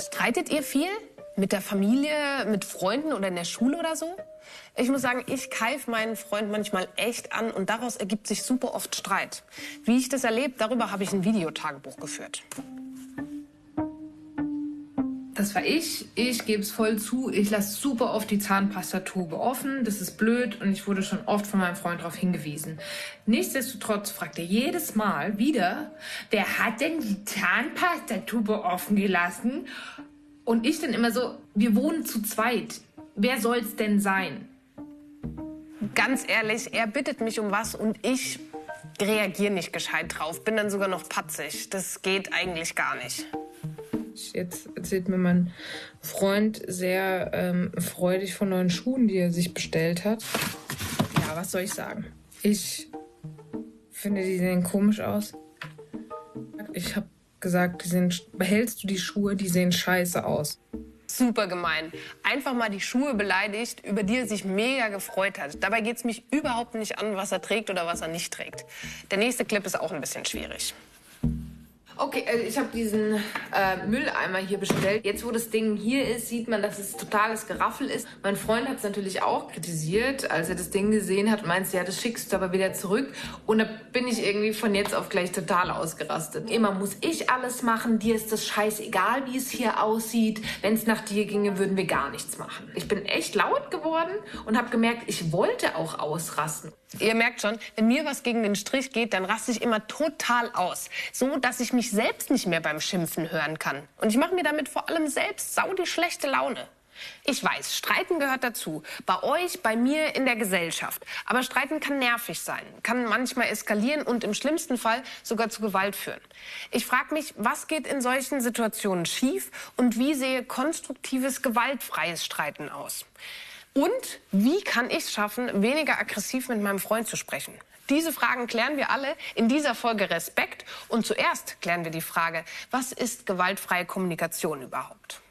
Streitet ihr viel? Mit der Familie, mit Freunden oder in der Schule oder so? Ich muss sagen, ich keife meinen Freund manchmal echt an und daraus ergibt sich super oft Streit. Wie ich das erlebe, darüber habe ich ein Videotagebuch geführt. Das war ich. Ich gebe es voll zu. Ich lasse super oft die Zahnpastatube offen. Das ist blöd und ich wurde schon oft von meinem Freund darauf hingewiesen. Nichtsdestotrotz fragt er jedes Mal wieder, wer hat denn die Zahnpastatube offen gelassen? Und ich dann immer so, wir wohnen zu zweit. Wer soll's denn sein? Ganz ehrlich, er bittet mich um was und ich reagiere nicht gescheit drauf. Bin dann sogar noch patzig. Das geht eigentlich gar nicht. Jetzt erzählt mir mein Freund sehr ähm, freudig von neuen Schuhen, die er sich bestellt hat. Ja, was soll ich sagen? Ich finde, die sehen komisch aus. Ich habe gesagt, die sehen, behältst du die Schuhe, die sehen scheiße aus. Super gemein. Einfach mal die Schuhe beleidigt, über die er sich mega gefreut hat. Dabei geht es mich überhaupt nicht an, was er trägt oder was er nicht trägt. Der nächste Clip ist auch ein bisschen schwierig. Okay, also ich habe diesen äh, Mülleimer hier bestellt. Jetzt, wo das Ding hier ist, sieht man, dass es totales Geraffel ist. Mein Freund hat es natürlich auch kritisiert, als er das Ding gesehen hat und meinte, ja, das schickst du aber wieder zurück. Und da bin ich irgendwie von jetzt auf gleich total ausgerastet. Immer muss ich alles machen, dir ist das scheißegal, wie es hier aussieht. Wenn es nach dir ginge, würden wir gar nichts machen. Ich bin echt laut geworden und habe gemerkt, ich wollte auch ausrasten. Ihr merkt schon, wenn mir was gegen den Strich geht, dann raste ich immer total aus. So, dass ich mich selbst nicht mehr beim Schimpfen hören kann. Und ich mache mir damit vor allem selbst sau die schlechte Laune. Ich weiß, Streiten gehört dazu. Bei euch, bei mir, in der Gesellschaft. Aber Streiten kann nervig sein, kann manchmal eskalieren und im schlimmsten Fall sogar zu Gewalt führen. Ich frage mich, was geht in solchen Situationen schief und wie sehe konstruktives, gewaltfreies Streiten aus? Und wie kann ich es schaffen, weniger aggressiv mit meinem Freund zu sprechen? Diese Fragen klären wir alle in dieser Folge Respekt. Und zuerst klären wir die Frage, was ist gewaltfreie Kommunikation überhaupt?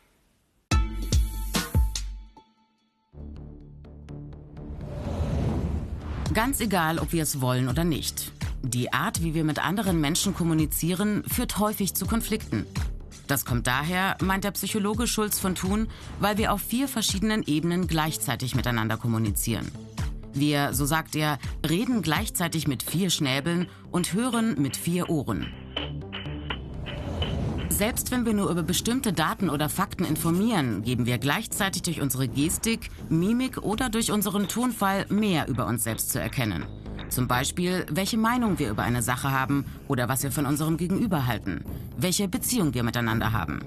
Ganz egal, ob wir es wollen oder nicht. Die Art, wie wir mit anderen Menschen kommunizieren, führt häufig zu Konflikten. Das kommt daher, meint der Psychologe Schulz von Thun, weil wir auf vier verschiedenen Ebenen gleichzeitig miteinander kommunizieren. Wir, so sagt er, reden gleichzeitig mit vier Schnäbeln und hören mit vier Ohren. Selbst wenn wir nur über bestimmte Daten oder Fakten informieren, geben wir gleichzeitig durch unsere Gestik, Mimik oder durch unseren Tonfall mehr über uns selbst zu erkennen. Zum Beispiel, welche Meinung wir über eine Sache haben oder was wir von unserem Gegenüber halten, welche Beziehung wir miteinander haben.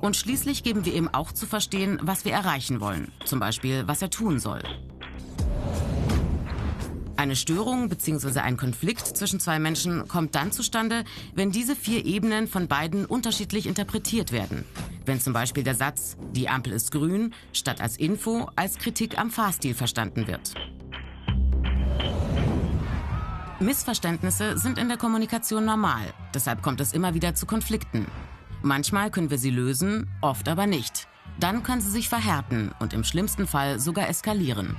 Und schließlich geben wir ihm auch zu verstehen, was wir erreichen wollen, zum Beispiel, was er tun soll. Eine Störung bzw. ein Konflikt zwischen zwei Menschen kommt dann zustande, wenn diese vier Ebenen von beiden unterschiedlich interpretiert werden. Wenn zum Beispiel der Satz, die Ampel ist grün, statt als Info als Kritik am Fahrstil verstanden wird. Missverständnisse sind in der Kommunikation normal, deshalb kommt es immer wieder zu Konflikten. Manchmal können wir sie lösen, oft aber nicht. Dann können sie sich verhärten und im schlimmsten Fall sogar eskalieren.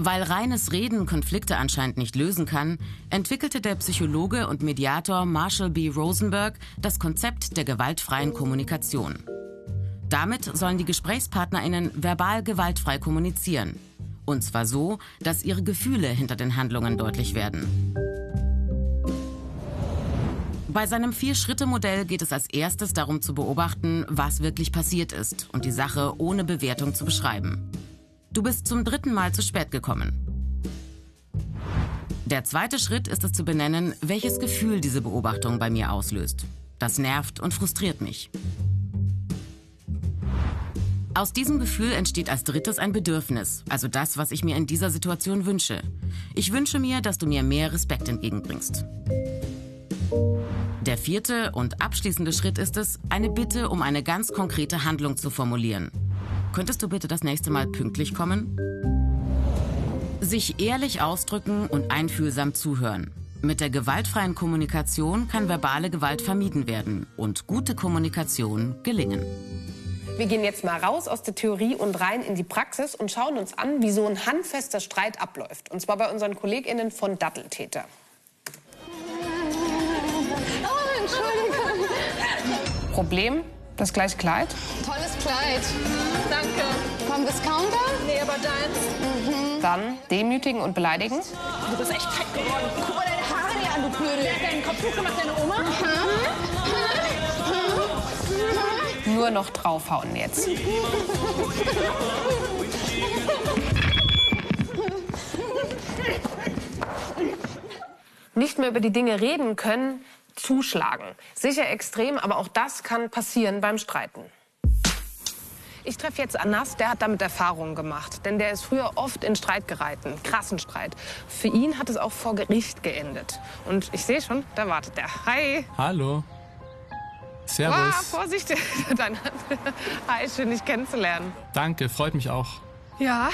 Weil reines Reden Konflikte anscheinend nicht lösen kann, entwickelte der Psychologe und Mediator Marshall B. Rosenberg das Konzept der gewaltfreien Kommunikation. Damit sollen die Gesprächspartnerinnen verbal gewaltfrei kommunizieren, und zwar so, dass ihre Gefühle hinter den Handlungen deutlich werden. Bei seinem Vier-Schritte-Modell geht es als erstes darum zu beobachten, was wirklich passiert ist und die Sache ohne Bewertung zu beschreiben. Du bist zum dritten Mal zu spät gekommen. Der zweite Schritt ist es zu benennen, welches Gefühl diese Beobachtung bei mir auslöst. Das nervt und frustriert mich. Aus diesem Gefühl entsteht als drittes ein Bedürfnis, also das, was ich mir in dieser Situation wünsche. Ich wünsche mir, dass du mir mehr Respekt entgegenbringst. Der vierte und abschließende Schritt ist es, eine Bitte um eine ganz konkrete Handlung zu formulieren. Könntest du bitte das nächste Mal pünktlich kommen? Sich ehrlich ausdrücken und einfühlsam zuhören. Mit der gewaltfreien Kommunikation kann verbale Gewalt vermieden werden und gute Kommunikation gelingen. Wir gehen jetzt mal raus aus der Theorie und rein in die Praxis und schauen uns an, wie so ein handfester Streit abläuft. Und zwar bei unseren KollegInnen von Datteltäter. Oh, Entschuldigung. Problem? Das gleiche Kleid? Tolles Kleid. Danke. Vom Discounter? Nee, aber deins. Dann demütigen und beleidigen? Du bist echt fett geworden. Guck mal deine Haare dir an, du Knödel. Wer hat deinen Kopf hochgemacht, deine Oma? Nur noch draufhauen jetzt. Nicht mehr über die Dinge reden können, zuschlagen. Sicher extrem, aber auch das kann passieren beim Streiten. Ich treffe jetzt Anas, der hat damit Erfahrungen gemacht. Denn der ist früher oft in Streit geraten, krassen Streit. Für ihn hat es auch vor Gericht geendet. Und ich sehe schon, da wartet er. Hi. Hallo. Servus. Wow, Vorsicht. Hand. Hi, schön, dich kennenzulernen. Danke, freut mich auch. Ja,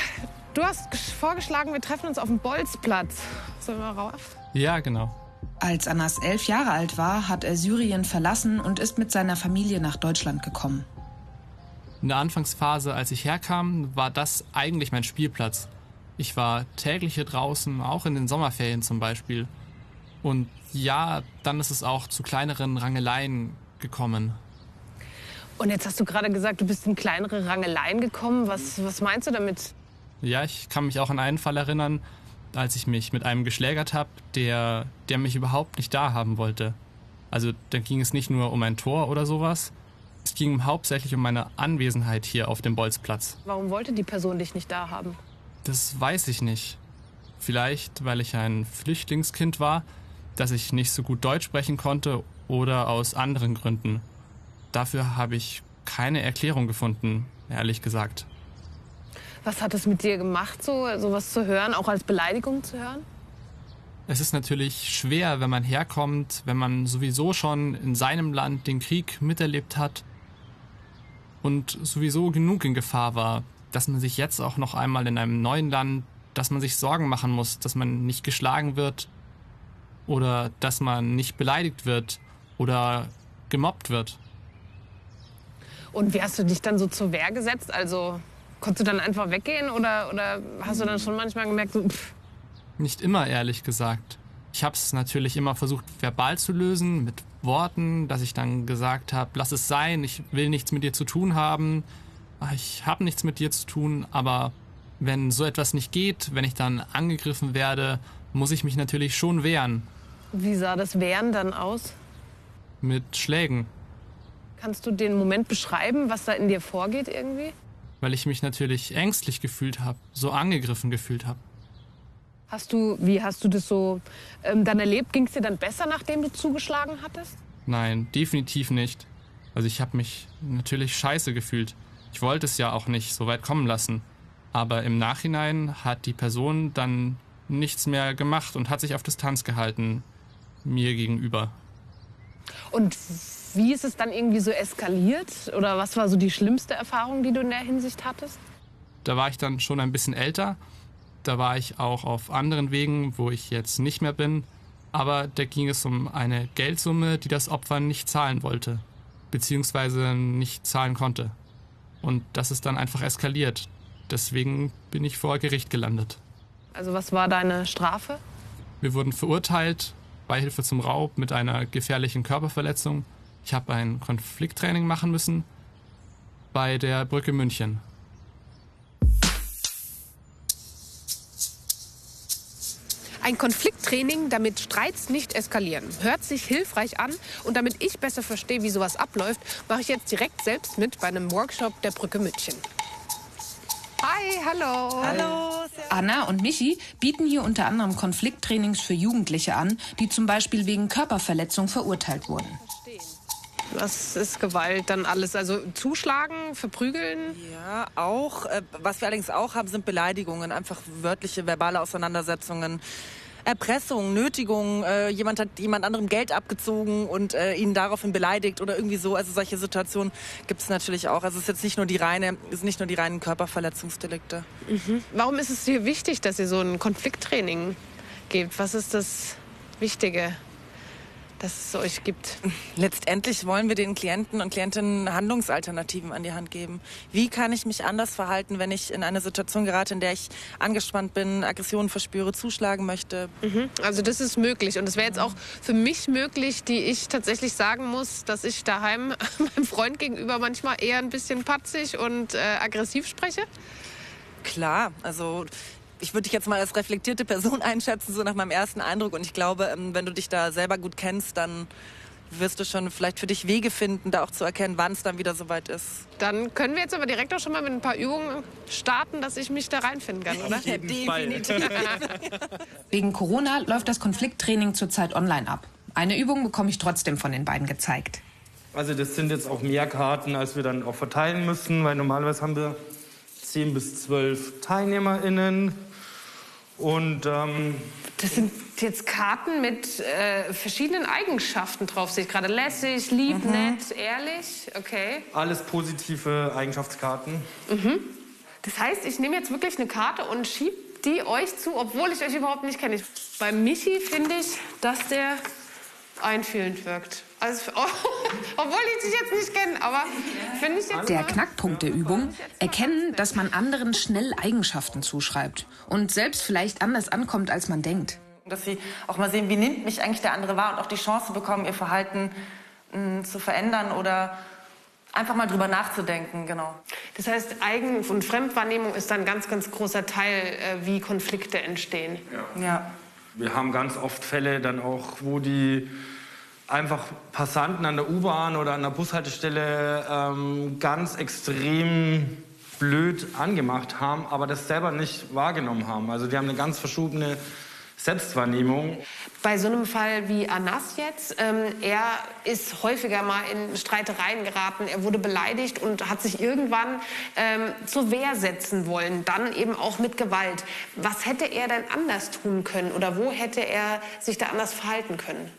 du hast gesch- vorgeschlagen, wir treffen uns auf dem Bolzplatz. Sollen wir rauf? Ja, genau. Als Anas elf Jahre alt war, hat er Syrien verlassen und ist mit seiner Familie nach Deutschland gekommen. In der Anfangsphase, als ich herkam, war das eigentlich mein Spielplatz. Ich war täglich hier draußen, auch in den Sommerferien zum Beispiel. Und ja, dann ist es auch zu kleineren Rangeleien gekommen. Und jetzt hast du gerade gesagt, du bist in kleinere Rangeleien gekommen. Was, was meinst du damit? Ja, ich kann mich auch an einen Fall erinnern, als ich mich mit einem geschlägert habe, der, der mich überhaupt nicht da haben wollte. Also da ging es nicht nur um ein Tor oder sowas. Es ging hauptsächlich um meine Anwesenheit hier auf dem Bolzplatz. Warum wollte die Person dich nicht da haben? Das weiß ich nicht. Vielleicht, weil ich ein Flüchtlingskind war, dass ich nicht so gut Deutsch sprechen konnte oder aus anderen Gründen. Dafür habe ich keine Erklärung gefunden, ehrlich gesagt. Was hat es mit dir gemacht, so sowas zu hören, auch als Beleidigung zu hören? Es ist natürlich schwer, wenn man herkommt, wenn man sowieso schon in seinem Land den Krieg miterlebt hat und sowieso genug in Gefahr war, dass man sich jetzt auch noch einmal in einem neuen Land, dass man sich Sorgen machen muss, dass man nicht geschlagen wird oder dass man nicht beleidigt wird oder gemobbt wird. Und wie hast du dich dann so zur Wehr gesetzt? Also konntest du dann einfach weggehen oder, oder hast du dann schon manchmal gemerkt, so, pff, Nicht immer, ehrlich gesagt. Ich habe es natürlich immer versucht, verbal zu lösen, mit Worten, dass ich dann gesagt habe, lass es sein, ich will nichts mit dir zu tun haben, Ah, ich habe nichts mit dir zu tun, aber wenn so etwas nicht geht, wenn ich dann angegriffen werde, muss ich mich natürlich schon wehren wie sah das Wehren dann aus? mit Schlägen, Kannst du den Moment beschreiben, was da in dir vorgeht irgendwie? weil ich mich natürlich ängstlich gefühlt habe, so angegriffen gefühlt habe. Hast du, wie hast du das so ähm, dann erlebt? Ging es dir dann besser, nachdem du zugeschlagen hattest? Nein, definitiv nicht. Also ich habe mich natürlich scheiße gefühlt. Ich wollte es ja auch nicht so weit kommen lassen. Aber im Nachhinein hat die Person dann nichts mehr gemacht und hat sich auf Distanz gehalten mir gegenüber. Und wie ist es dann irgendwie so eskaliert? Oder was war so die schlimmste Erfahrung, die du in der Hinsicht hattest? Da war ich dann schon ein bisschen älter. Da war ich auch auf anderen Wegen, wo ich jetzt nicht mehr bin. Aber da ging es um eine Geldsumme, die das Opfer nicht zahlen wollte. Beziehungsweise nicht zahlen konnte. Und das ist dann einfach eskaliert. Deswegen bin ich vor Gericht gelandet. Also was war deine Strafe? Wir wurden verurteilt, Beihilfe zum Raub mit einer gefährlichen Körperverletzung. Ich habe ein Konflikttraining machen müssen bei der Brücke München. Ein Konflikttraining, damit Streits nicht eskalieren. Hört sich hilfreich an. Und damit ich besser verstehe, wie sowas abläuft, mache ich jetzt direkt selbst mit bei einem Workshop der Brücke München. Hi, hallo. Hallo. Anna und Michi bieten hier unter anderem Konflikttrainings für Jugendliche an, die zum Beispiel wegen Körperverletzung verurteilt wurden. Was ist Gewalt dann alles? Also zuschlagen, verprügeln? Ja, auch. Äh, Was wir allerdings auch haben, sind Beleidigungen, einfach wörtliche, verbale Auseinandersetzungen. Erpressung, Nötigung, äh, jemand hat jemand anderem Geld abgezogen und äh, ihn daraufhin beleidigt oder irgendwie so. Also solche Situationen gibt es natürlich auch. Also es ist jetzt nicht nur die reine, es sind nicht nur die reinen Körperverletzungsdelikte. Warum ist es dir wichtig, dass ihr so ein Konflikttraining gebt? Was ist das Wichtige dass es euch gibt? Letztendlich wollen wir den Klienten und Klientinnen Handlungsalternativen an die Hand geben. Wie kann ich mich anders verhalten, wenn ich in eine Situation gerate, in der ich angespannt bin, Aggressionen verspüre, zuschlagen möchte? Mhm. Also das ist möglich. Und es wäre jetzt auch für mich möglich, die ich tatsächlich sagen muss, dass ich daheim meinem Freund gegenüber manchmal eher ein bisschen patzig und äh, aggressiv spreche? Klar, also ich würde dich jetzt mal als reflektierte Person einschätzen, so nach meinem ersten Eindruck. Und ich glaube, ähm, wenn du dich da selber gut kennst, dann wirst du schon vielleicht für dich Wege finden, da auch zu erkennen, wann es dann wieder soweit ist. Dann können wir jetzt aber direkt auch schon mal mit ein paar Übungen starten, dass ich mich da reinfinden kann, oder? Ja, definitiv. Wegen Corona läuft das Konflikttraining zurzeit online ab. Eine Übung bekomme ich trotzdem von den beiden gezeigt. Also das sind jetzt auch mehr Karten, als wir dann auch verteilen müssen, weil normalerweise haben wir 10 bis 12 TeilnehmerInnen. Und ähm, Das sind jetzt Karten mit äh, verschiedenen Eigenschaften drauf. Sehe ich gerade lässig, lieb, nett, ehrlich. Okay. alles positive Eigenschaftskarten. Das heißt, ich nehme jetzt wirklich eine Karte und schiebe die euch zu, obwohl ich euch überhaupt nicht kenne. Bei Michi finde ich, dass der einfühlend wirkt. Also, obwohl ich dich jetzt nicht kenne, aber Der Knackpunkt der Übung, erkennen, dass man anderen schnell Eigenschaften zuschreibt und selbst vielleicht anders ankommt, als man denkt. Dass sie auch mal sehen, wie nimmt mich eigentlich der andere wahr und auch die Chance bekommen, ihr Verhalten mh, zu verändern oder einfach mal drüber nachzudenken, genau. Das heißt, Eigen- und Fremdwahrnehmung ist dann ein ganz, ganz großer Teil, äh, wie Konflikte entstehen. Ja. Wir haben ganz oft Fälle dann auch, wo die einfach Passanten an der U-Bahn oder an der Bushaltestelle ähm, ganz extrem blöd angemacht haben, aber das selber nicht wahrgenommen haben. Also die haben eine ganz verschobene Selbstwahrnehmung. Bei so einem Fall wie Anas jetzt, ähm, er ist häufiger mal in Streitereien geraten, er wurde beleidigt und hat sich irgendwann ähm, zur Wehr setzen wollen, dann eben auch mit Gewalt. Was hätte er denn anders tun können oder wo hätte er sich da anders verhalten können?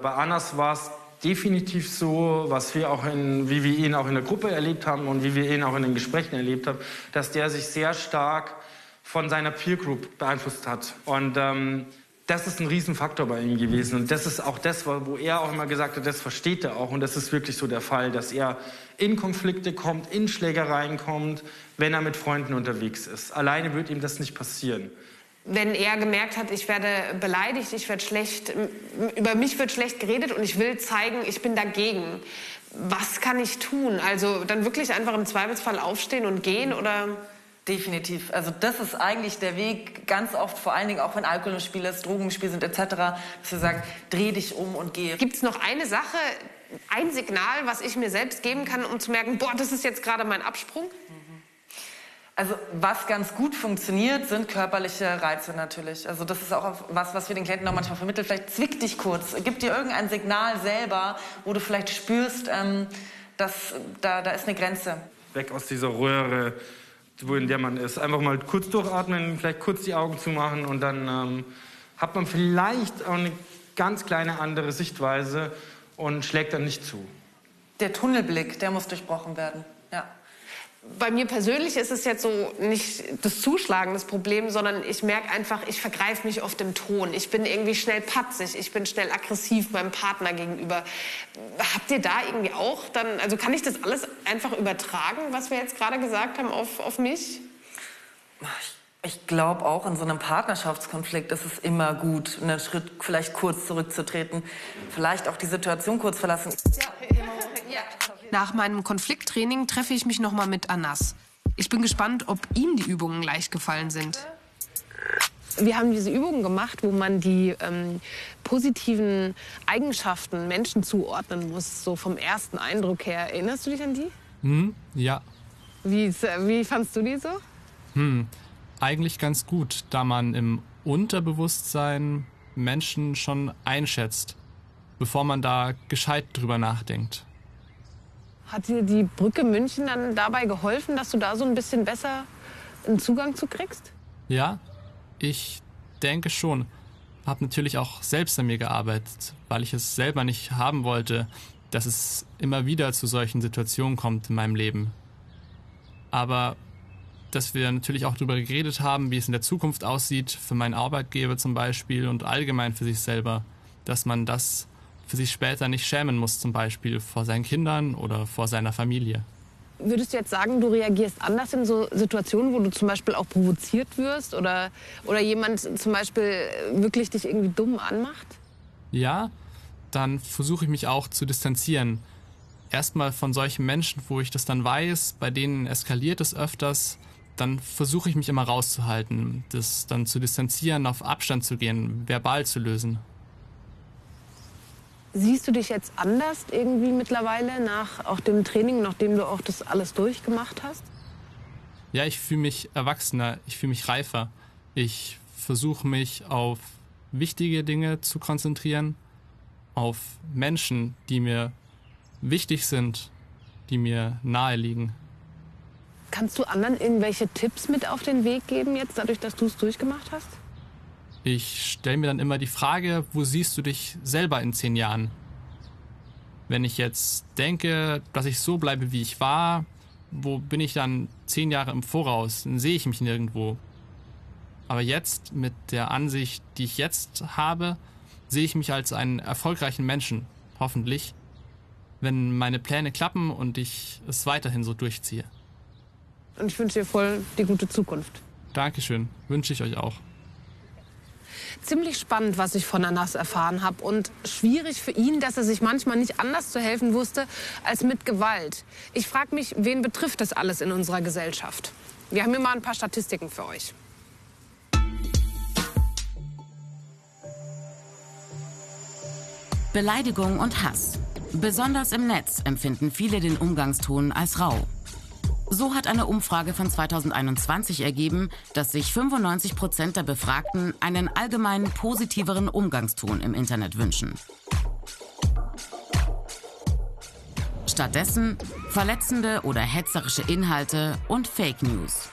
Bei Anas war es definitiv so, was wir auch in, wie wir ihn auch in der Gruppe erlebt haben und wie wir ihn auch in den Gesprächen erlebt haben, dass der sich sehr stark von seiner Peer Group beeinflusst hat. Und ähm, das ist ein Riesenfaktor bei ihm gewesen. Und das ist auch das, wo er auch immer gesagt hat, das versteht er auch. Und das ist wirklich so der Fall, dass er in Konflikte kommt, in Schlägereien kommt, wenn er mit Freunden unterwegs ist. Alleine wird ihm das nicht passieren. Wenn er gemerkt hat, ich werde beleidigt, ich werde schlecht, über mich wird schlecht geredet und ich will zeigen, ich bin dagegen. Was kann ich tun? Also dann wirklich einfach im Zweifelsfall aufstehen und gehen oder? Definitiv. Also das ist eigentlich der Weg, ganz oft, vor allen Dingen auch wenn Alkohol im Spiel ist, Drogen im Spiel sind etc., dass wir sagen, dreh dich um und geh. Gibt es noch eine Sache, ein Signal, was ich mir selbst geben kann, um zu merken, boah, das ist jetzt gerade mein Absprung? Also was ganz gut funktioniert, sind körperliche Reize natürlich. Also das ist auch was, was wir den Klienten auch manchmal vermitteln. Vielleicht zwick dich kurz, gib dir irgendein Signal selber, wo du vielleicht spürst, ähm, dass da, da ist eine Grenze. weg aus dieser Röhre, wo in der man ist. Einfach mal kurz durchatmen, vielleicht kurz die Augen zumachen und dann ähm, hat man vielleicht auch eine ganz kleine andere Sichtweise und schlägt dann nicht zu. Der Tunnelblick, der muss durchbrochen werden. Ja. Bei mir persönlich ist es jetzt so nicht das Zuschlagen das Problem, sondern ich merke einfach, ich vergreife mich oft im Ton. Ich bin irgendwie schnell patzig, ich bin schnell aggressiv meinem Partner gegenüber. Habt ihr da irgendwie auch dann, also kann ich das alles einfach übertragen, was wir jetzt gerade gesagt haben, auf, auf mich? Ich glaube auch in so einem Partnerschaftskonflikt ist es immer gut, einen Schritt vielleicht kurz zurückzutreten, vielleicht auch die Situation kurz verlassen. Nach meinem Konflikttraining treffe ich mich nochmal mit Anas. Ich bin gespannt, ob ihm die Übungen leicht gefallen sind. Wir haben diese Übungen gemacht, wo man die ähm, positiven Eigenschaften Menschen zuordnen muss, so vom ersten Eindruck her. Erinnerst du dich an die? Hm, ja, Wie, wie fandst du die so? eigentlich ganz gut, da man im Unterbewusstsein Menschen schon einschätzt, bevor man da gescheit drüber nachdenkt. Hat dir die Brücke München dann dabei geholfen, dass du da so ein bisschen besser einen Zugang zu kriegst? Ja, ich denke schon. Hab natürlich auch selbst an mir gearbeitet, weil ich es selber nicht haben wollte, dass es immer wieder zu solchen Situationen kommt in meinem Leben. Aber dass wir natürlich auch darüber geredet haben, wie es in der Zukunft aussieht, für meinen Arbeitgeber zum Beispiel und allgemein für sich selber, dass man das für sich später nicht schämen muss, zum Beispiel vor seinen Kindern oder vor seiner Familie. Würdest du jetzt sagen, du reagierst anders in so Situationen, wo du zum Beispiel auch provoziert wirst oder, oder jemand zum Beispiel wirklich dich irgendwie dumm anmacht? Ja, dann versuche ich mich auch zu distanzieren. Erstmal von solchen Menschen, wo ich das dann weiß, bei denen eskaliert es öfters, dann versuche ich mich immer rauszuhalten, das dann zu distanzieren, auf Abstand zu gehen, verbal zu lösen. Siehst du dich jetzt anders irgendwie mittlerweile nach auch dem Training, nachdem du auch das alles durchgemacht hast? Ja, ich fühle mich erwachsener, ich fühle mich reifer. Ich versuche mich auf wichtige Dinge zu konzentrieren, auf Menschen, die mir wichtig sind, die mir nahe liegen. Kannst du anderen irgendwelche Tipps mit auf den Weg geben, jetzt dadurch, dass du es durchgemacht hast? Ich stelle mir dann immer die Frage, wo siehst du dich selber in zehn Jahren? Wenn ich jetzt denke, dass ich so bleibe, wie ich war, wo bin ich dann zehn Jahre im Voraus? Dann sehe ich mich nirgendwo. Aber jetzt, mit der Ansicht, die ich jetzt habe, sehe ich mich als einen erfolgreichen Menschen, hoffentlich, wenn meine Pläne klappen und ich es weiterhin so durchziehe. Und ich wünsche dir voll die gute Zukunft. Dankeschön, wünsche ich euch auch. Ziemlich spannend, was ich von Anas erfahren habe und schwierig für ihn, dass er sich manchmal nicht anders zu helfen wusste als mit Gewalt. Ich frage mich, wen betrifft das alles in unserer Gesellschaft? Wir haben hier mal ein paar Statistiken für euch. Beleidigung und Hass. Besonders im Netz empfinden viele den Umgangston als rau. So hat eine Umfrage von 2021 ergeben, dass sich 95 Prozent der Befragten einen allgemein positiveren Umgangston im Internet wünschen. Stattdessen verletzende oder hetzerische Inhalte und Fake News.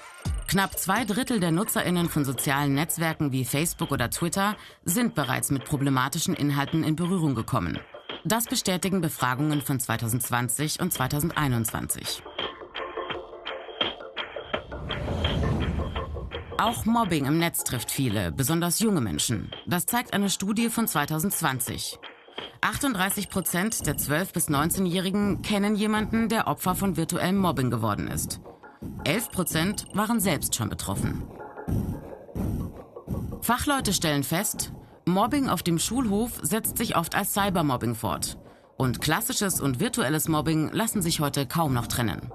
Knapp zwei Drittel der Nutzerinnen von sozialen Netzwerken wie Facebook oder Twitter sind bereits mit problematischen Inhalten in Berührung gekommen. Das bestätigen Befragungen von 2020 und 2021. Auch Mobbing im Netz trifft viele, besonders junge Menschen. Das zeigt eine Studie von 2020. 38 Prozent der 12- bis 19-Jährigen kennen jemanden, der Opfer von virtuellem Mobbing geworden ist. 11 Prozent waren selbst schon betroffen. Fachleute stellen fest, Mobbing auf dem Schulhof setzt sich oft als Cybermobbing fort. Und klassisches und virtuelles Mobbing lassen sich heute kaum noch trennen.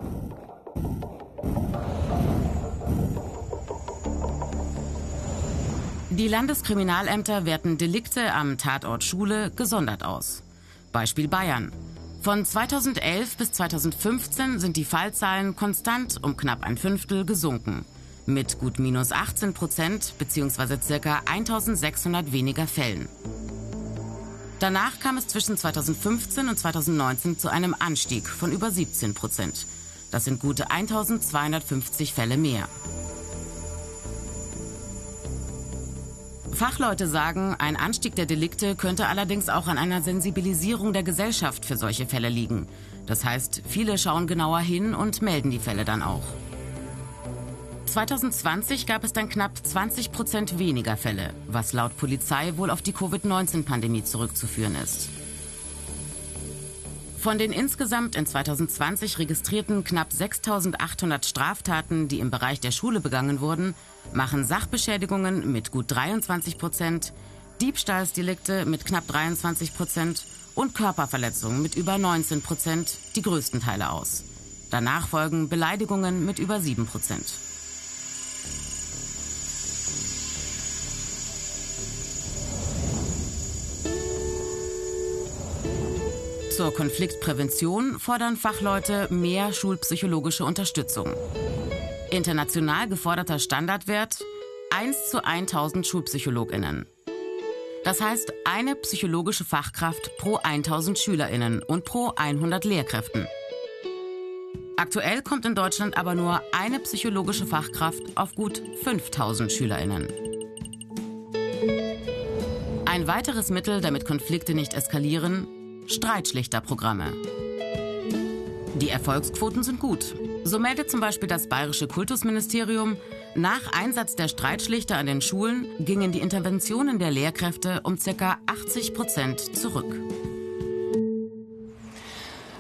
Die Landeskriminalämter werten Delikte am Tatort Schule gesondert aus. Beispiel Bayern. Von 2011 bis 2015 sind die Fallzahlen konstant um knapp ein Fünftel gesunken. Mit gut minus 18 Prozent bzw. ca. 1600 weniger Fällen. Danach kam es zwischen 2015 und 2019 zu einem Anstieg von über 17 Prozent. Das sind gute 1250 Fälle mehr. Fachleute sagen, ein Anstieg der Delikte könnte allerdings auch an einer Sensibilisierung der Gesellschaft für solche Fälle liegen. Das heißt, viele schauen genauer hin und melden die Fälle dann auch. 2020 gab es dann knapp 20 Prozent weniger Fälle, was laut Polizei wohl auf die Covid-19-Pandemie zurückzuführen ist. Von den insgesamt in 2020 registrierten knapp 6800 Straftaten, die im Bereich der Schule begangen wurden, machen Sachbeschädigungen mit gut 23 Prozent, Diebstahlsdelikte mit knapp 23 Prozent und Körperverletzungen mit über 19 Prozent die größten Teile aus. Danach folgen Beleidigungen mit über 7 Prozent. Zur Konfliktprävention fordern Fachleute mehr schulpsychologische Unterstützung. International geforderter Standardwert 1 zu 1000 Schulpsychologinnen. Das heißt eine psychologische Fachkraft pro 1000 Schülerinnen und pro 100 Lehrkräften. Aktuell kommt in Deutschland aber nur eine psychologische Fachkraft auf gut 5000 Schülerinnen. Ein weiteres Mittel, damit Konflikte nicht eskalieren, Streitschlichterprogramme. Die Erfolgsquoten sind gut. So meldet zum Beispiel das Bayerische Kultusministerium, nach Einsatz der Streitschlichter an den Schulen gingen die Interventionen der Lehrkräfte um ca. 80 Prozent zurück.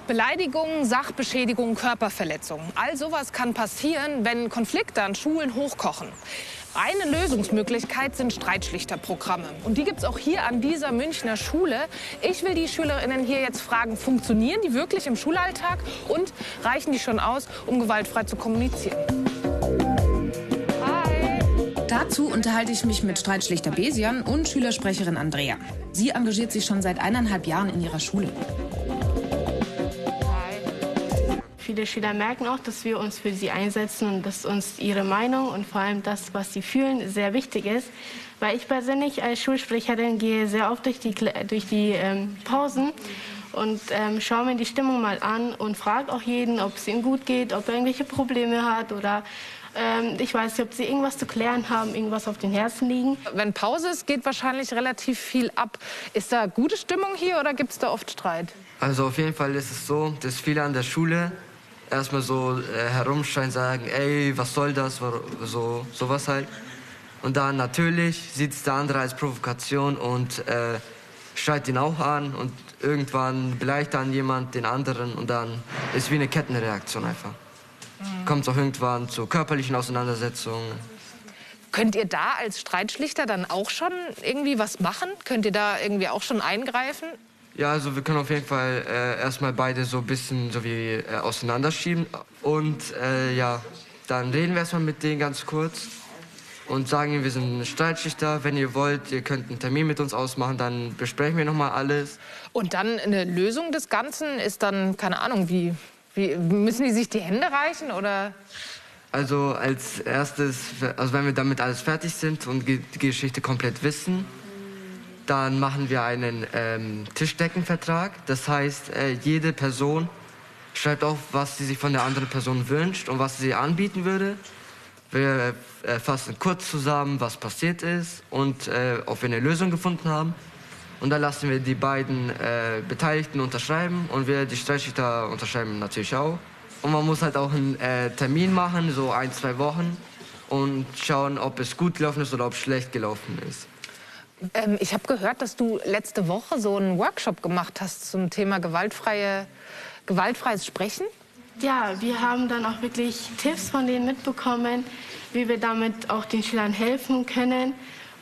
Beleidigungen, Sachbeschädigungen, Körperverletzungen. All sowas kann passieren, wenn Konflikte an Schulen hochkochen. Eine Lösungsmöglichkeit sind Streitschlichterprogramme. Und die gibt es auch hier an dieser Münchner Schule. Ich will die Schülerinnen hier jetzt fragen, funktionieren die wirklich im Schulalltag und reichen die schon aus, um gewaltfrei zu kommunizieren? Dazu unterhalte ich mich mit Streitschlichter Besian und Schülersprecherin Andrea. Sie engagiert sich schon seit eineinhalb Jahren in ihrer Schule. Viele Schüler merken auch, dass wir uns für sie einsetzen und dass uns ihre Meinung und vor allem das, was sie fühlen, sehr wichtig ist. Weil ich persönlich als Schulsprecherin gehe sehr oft durch die, durch die ähm, Pausen und ähm, schaue mir die Stimmung mal an und frage auch jeden, ob es ihm gut geht, ob er irgendwelche Probleme hat oder ähm, ich weiß nicht, ob Sie irgendwas zu klären haben, irgendwas auf den Herzen liegen. Wenn Pause ist, geht wahrscheinlich relativ viel ab. Ist da gute Stimmung hier oder gibt es da oft Streit? Also auf jeden Fall ist es so, dass viele an der Schule erstmal so äh, herumschreien, sagen, ey, was soll das, so sowas halt. Und dann natürlich sieht es der andere als Provokation und äh, schreit ihn auch an und irgendwann beleidigt dann jemand den anderen und dann ist wie eine Kettenreaktion einfach. Mhm. Kommt es auch irgendwann zu körperlichen Auseinandersetzungen. Könnt ihr da als Streitschlichter dann auch schon irgendwie was machen? Könnt ihr da irgendwie auch schon eingreifen? Ja, also wir können auf jeden Fall äh, erstmal beide so ein bisschen so wie äh, auseinanderschieben. Und äh, ja, dann reden wir erstmal mit denen ganz kurz und sagen ihnen, wir sind Streitschlichter. Wenn ihr wollt, ihr könnt einen Termin mit uns ausmachen, dann besprechen wir nochmal alles. Und dann eine Lösung des Ganzen ist dann, keine Ahnung, wie, wie müssen die sich die Hände reichen oder? Also als erstes, also wenn wir damit alles fertig sind und die Geschichte komplett wissen, dann machen wir einen ähm, Tischdeckenvertrag. Das heißt, äh, jede Person schreibt auf, was sie sich von der anderen Person wünscht und was sie anbieten würde. Wir äh, fassen kurz zusammen, was passiert ist und äh, ob wir eine Lösung gefunden haben. Und dann lassen wir die beiden äh, Beteiligten unterschreiben und wir, die Streitschlichter, unterschreiben natürlich auch. Und man muss halt auch einen äh, Termin machen, so ein, zwei Wochen, und schauen, ob es gut gelaufen ist oder ob es schlecht gelaufen ist. Ähm, ich habe gehört, dass du letzte Woche so einen Workshop gemacht hast zum Thema gewaltfreie, gewaltfreies Sprechen. Ja, wir haben dann auch wirklich Tipps von denen mitbekommen, wie wir damit auch den Schülern helfen können.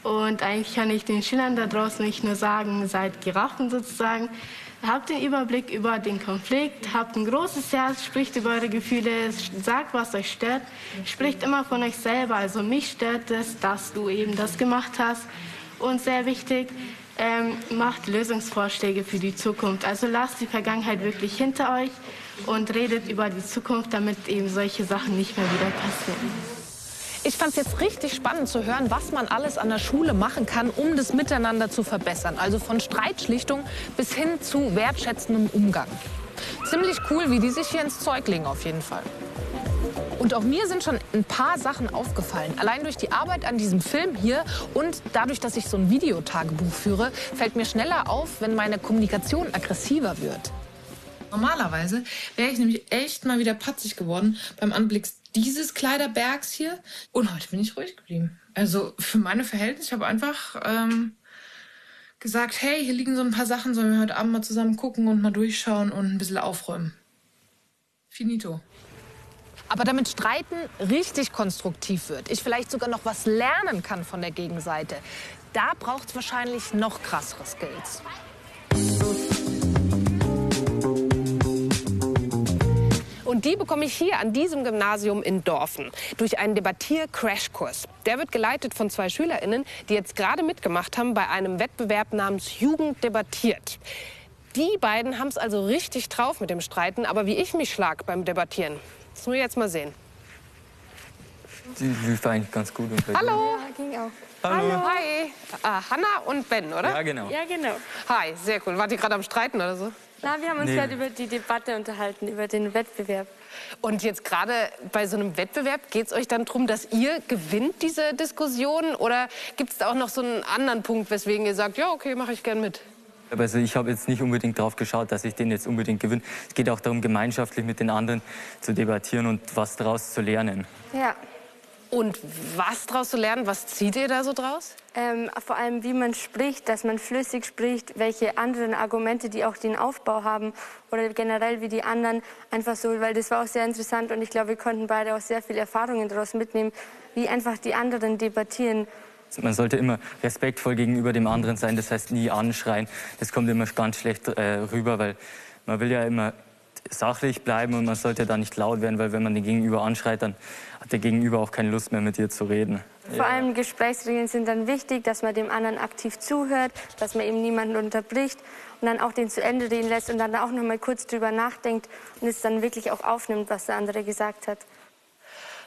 Und eigentlich kann ich den Schülern da draußen nicht nur sagen, seid Giraffen sozusagen. Habt den Überblick über den Konflikt, habt ein großes Herz, spricht über eure Gefühle, sagt, was euch stört, spricht immer von euch selber. Also mich stört es, dass du eben das gemacht hast. Und sehr wichtig, ähm, macht Lösungsvorschläge für die Zukunft. Also lasst die Vergangenheit wirklich hinter euch und redet über die Zukunft, damit eben solche Sachen nicht mehr wieder passieren. Ich fand es jetzt richtig spannend zu hören, was man alles an der Schule machen kann, um das Miteinander zu verbessern. Also von Streitschlichtung bis hin zu wertschätzendem Umgang. Ziemlich cool, wie die sich hier ins Zeug legen auf jeden Fall. Und auch mir sind schon ein paar Sachen aufgefallen. Allein durch die Arbeit an diesem Film hier und dadurch, dass ich so ein Videotagebuch führe, fällt mir schneller auf, wenn meine Kommunikation aggressiver wird. Normalerweise wäre ich nämlich echt mal wieder patzig geworden beim Anblick dieses Kleiderbergs hier. Und heute bin ich ruhig geblieben. Also für meine Verhältnisse, ich habe einfach ähm, gesagt, hey, hier liegen so ein paar Sachen, sollen wir heute Abend mal zusammen gucken und mal durchschauen und ein bisschen aufräumen. Finito. Aber damit Streiten richtig konstruktiv wird, ich vielleicht sogar noch was lernen kann von der Gegenseite, da braucht es wahrscheinlich noch krassere Skills. Und die bekomme ich hier an diesem Gymnasium in Dorfen durch einen Debattier-Crashkurs. Der wird geleitet von zwei SchülerInnen, die jetzt gerade mitgemacht haben bei einem Wettbewerb namens Jugend debattiert. Die beiden haben es also richtig drauf mit dem Streiten, aber wie ich mich schlag beim Debattieren, das müssen wir jetzt mal sehen. Die lief eigentlich ganz gut. Und Hallo. Ja, ging auch. Hallo. Hi. Ah, Hanna und Ben, oder? Ja, genau. Ja, genau. Hi, sehr cool. Wart ihr gerade am Streiten oder so? Na, wir haben uns Nee. gerade über die Debatte unterhalten, über den Wettbewerb. Und jetzt gerade bei so einem Wettbewerb geht es euch dann darum, dass ihr gewinnt diese Diskussion? Oder gibt es da auch noch so einen anderen Punkt, weswegen ihr sagt, ja, okay, mache ich gern mit? Also ich habe jetzt nicht unbedingt darauf geschaut, dass ich den jetzt unbedingt gewinne. Es geht auch darum, gemeinschaftlich mit den anderen zu debattieren und was daraus zu lernen. Ja. Und was daraus zu lernen? Was zieht ihr da so draus? Ähm, vor allem, wie man spricht, dass man flüssig spricht, welche anderen Argumente, die auch den Aufbau haben oder generell wie die anderen einfach so, weil das war auch sehr interessant und ich glaube, wir konnten beide auch sehr viele Erfahrungen daraus mitnehmen, wie einfach die anderen debattieren. Man sollte immer respektvoll gegenüber dem anderen sein, das heißt nie anschreien. Das kommt immer ganz schlecht äh, rüber, weil man will ja immer sachlich bleiben und man sollte da nicht laut werden, weil wenn man den Gegenüber anschreit, dann hat der Gegenüber auch keine Lust mehr mit dir zu reden. Vor allem Gesprächsregeln sind dann wichtig, dass man dem anderen aktiv zuhört, dass man eben niemanden unterbricht und dann auch den zu Ende reden lässt und dann auch noch mal kurz drüber nachdenkt und es dann wirklich auch aufnimmt, was der andere gesagt hat.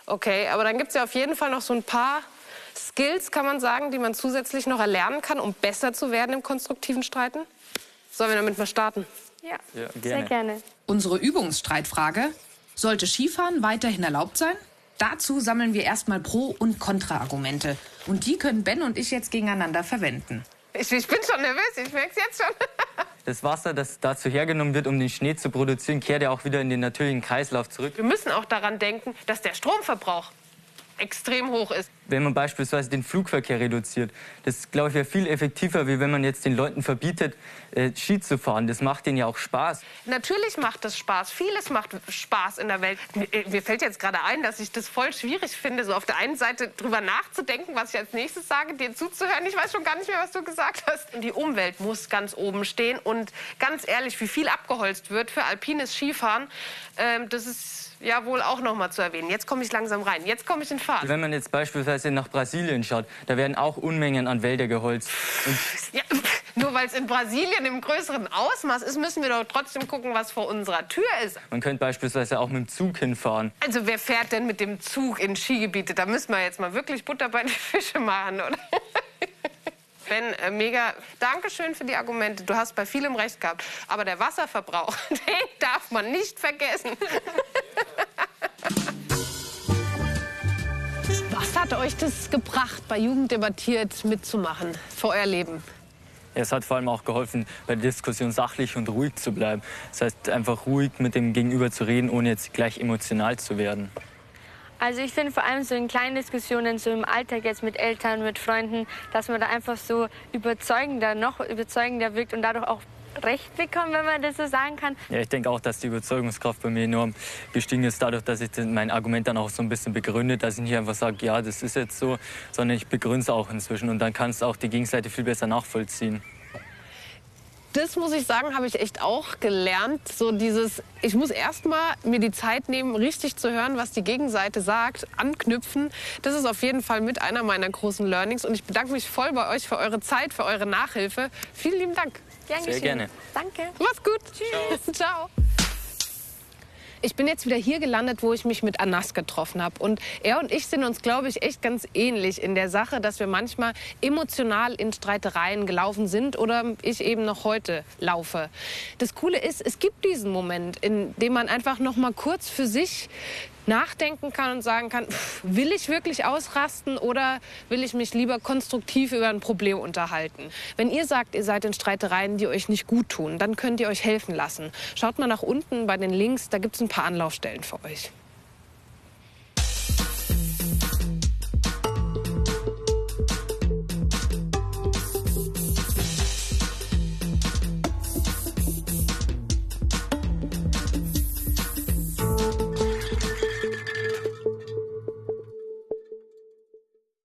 Okay, aber dann gibt es ja auf jeden Fall noch so ein paar Skills, kann man sagen, die man zusätzlich noch erlernen kann, um besser zu werden im konstruktiven Streiten. Sollen wir damit mal starten? Ja, Ja, sehr gerne. Unsere Übungsstreitfrage. Sollte Skifahren weiterhin erlaubt sein? Dazu sammeln wir erstmal Pro- und Kontraargumente. Und die können Ben und ich jetzt gegeneinander verwenden. Ich, ich bin schon nervös, ich merke es jetzt schon. Das Wasser, das dazu hergenommen wird, um den Schnee zu produzieren, kehrt ja auch wieder in den natürlichen Kreislauf zurück. Wir müssen auch daran denken, dass der Stromverbrauch extrem hoch ist. Wenn man beispielsweise den Flugverkehr reduziert, das glaube ich wäre viel effektiver, wie wenn man jetzt den Leuten verbietet, äh, Ski zu fahren. Das macht denen ja auch Spaß. Natürlich macht das Spaß. Vieles macht Spaß in der Welt. Mir, äh, mir fällt jetzt gerade ein, dass ich das voll schwierig finde, so auf der einen Seite drüber nachzudenken, was ich als nächstes sage, dir zuzuhören. Ich weiß schon gar nicht mehr, was du gesagt hast. Die Umwelt muss ganz oben stehen. Und ganz ehrlich, wie viel abgeholzt wird für alpines Skifahren, ähm, das ist ja wohl auch noch mal zu erwähnen. Jetzt komme ich langsam rein. Jetzt komme ich in Fahrt. Wenn man jetzt beispielsweise nach Brasilien schaut, da werden auch Unmengen an Wälder geholzt. Ja, nur weil es in Brasilien im größeren Ausmaß ist, müssen wir doch trotzdem gucken, was vor unserer Tür ist. man könnte beispielsweise auch mit dem Zug hinfahren. Also wer fährt denn mit dem Zug in Skigebiete? Da müssen wir jetzt mal wirklich Butter bei die Fische machen, oder? Ben, äh, mega, Dankeschön für die Argumente. Du hast bei vielem recht gehabt. Aber der Wasserverbrauch, den darf man nicht vergessen. hat euch das gebracht, bei Jugend debattiert mitzumachen für euer Leben? Es hat vor allem auch geholfen, bei der Diskussion sachlich und ruhig zu bleiben. Das heißt, einfach ruhig mit dem Gegenüber zu reden, ohne jetzt gleich emotional zu werden. Also ich finde vor allem so in kleinen Diskussionen, so im Alltag jetzt mit Eltern, mit Freunden, dass man da einfach so überzeugender, noch überzeugender wirkt und dadurch auch Recht bekommt, wenn man das so sagen kann. Ja, ich denke auch, dass die Überzeugungskraft bei mir enorm gestiegen ist, dadurch, dass ich mein Argument dann auch so ein bisschen begründe, dass ich nicht einfach sage, ja, das ist jetzt so, sondern ich begründe es auch inzwischen und dann kannst du auch die Gegenseite viel besser nachvollziehen. Das muss ich sagen, habe ich echt auch gelernt. So dieses, ich muss erst mal mir die Zeit nehmen, richtig zu hören, was die Gegenseite sagt, anknüpfen. Das ist auf jeden Fall mit einer meiner großen Learnings. Und ich bedanke mich voll bei euch für eure Zeit, für eure Nachhilfe. Vielen lieben Dank. Gern Sehr gerne. Danke. Mach's gut. Tschüss. Ciao. Ich bin jetzt wieder hier gelandet, wo ich mich mit Anas getroffen habe. Und er und ich sind uns, glaube ich, echt ganz ähnlich in der Sache, dass wir manchmal emotional in Streitereien gelaufen sind oder ich eben noch heute laufe. Das Coole ist, es gibt diesen Moment, in dem man einfach noch mal kurz für sich nachdenken kann und sagen kann, pff, will ich wirklich ausrasten oder will ich mich lieber konstruktiv über ein Problem unterhalten? Wenn ihr sagt, ihr seid in Streitereien, die euch nicht gut tun, dann könnt ihr euch helfen lassen. Schaut mal nach unten bei den Links, da gibt es ein paar Anlaufstellen für euch.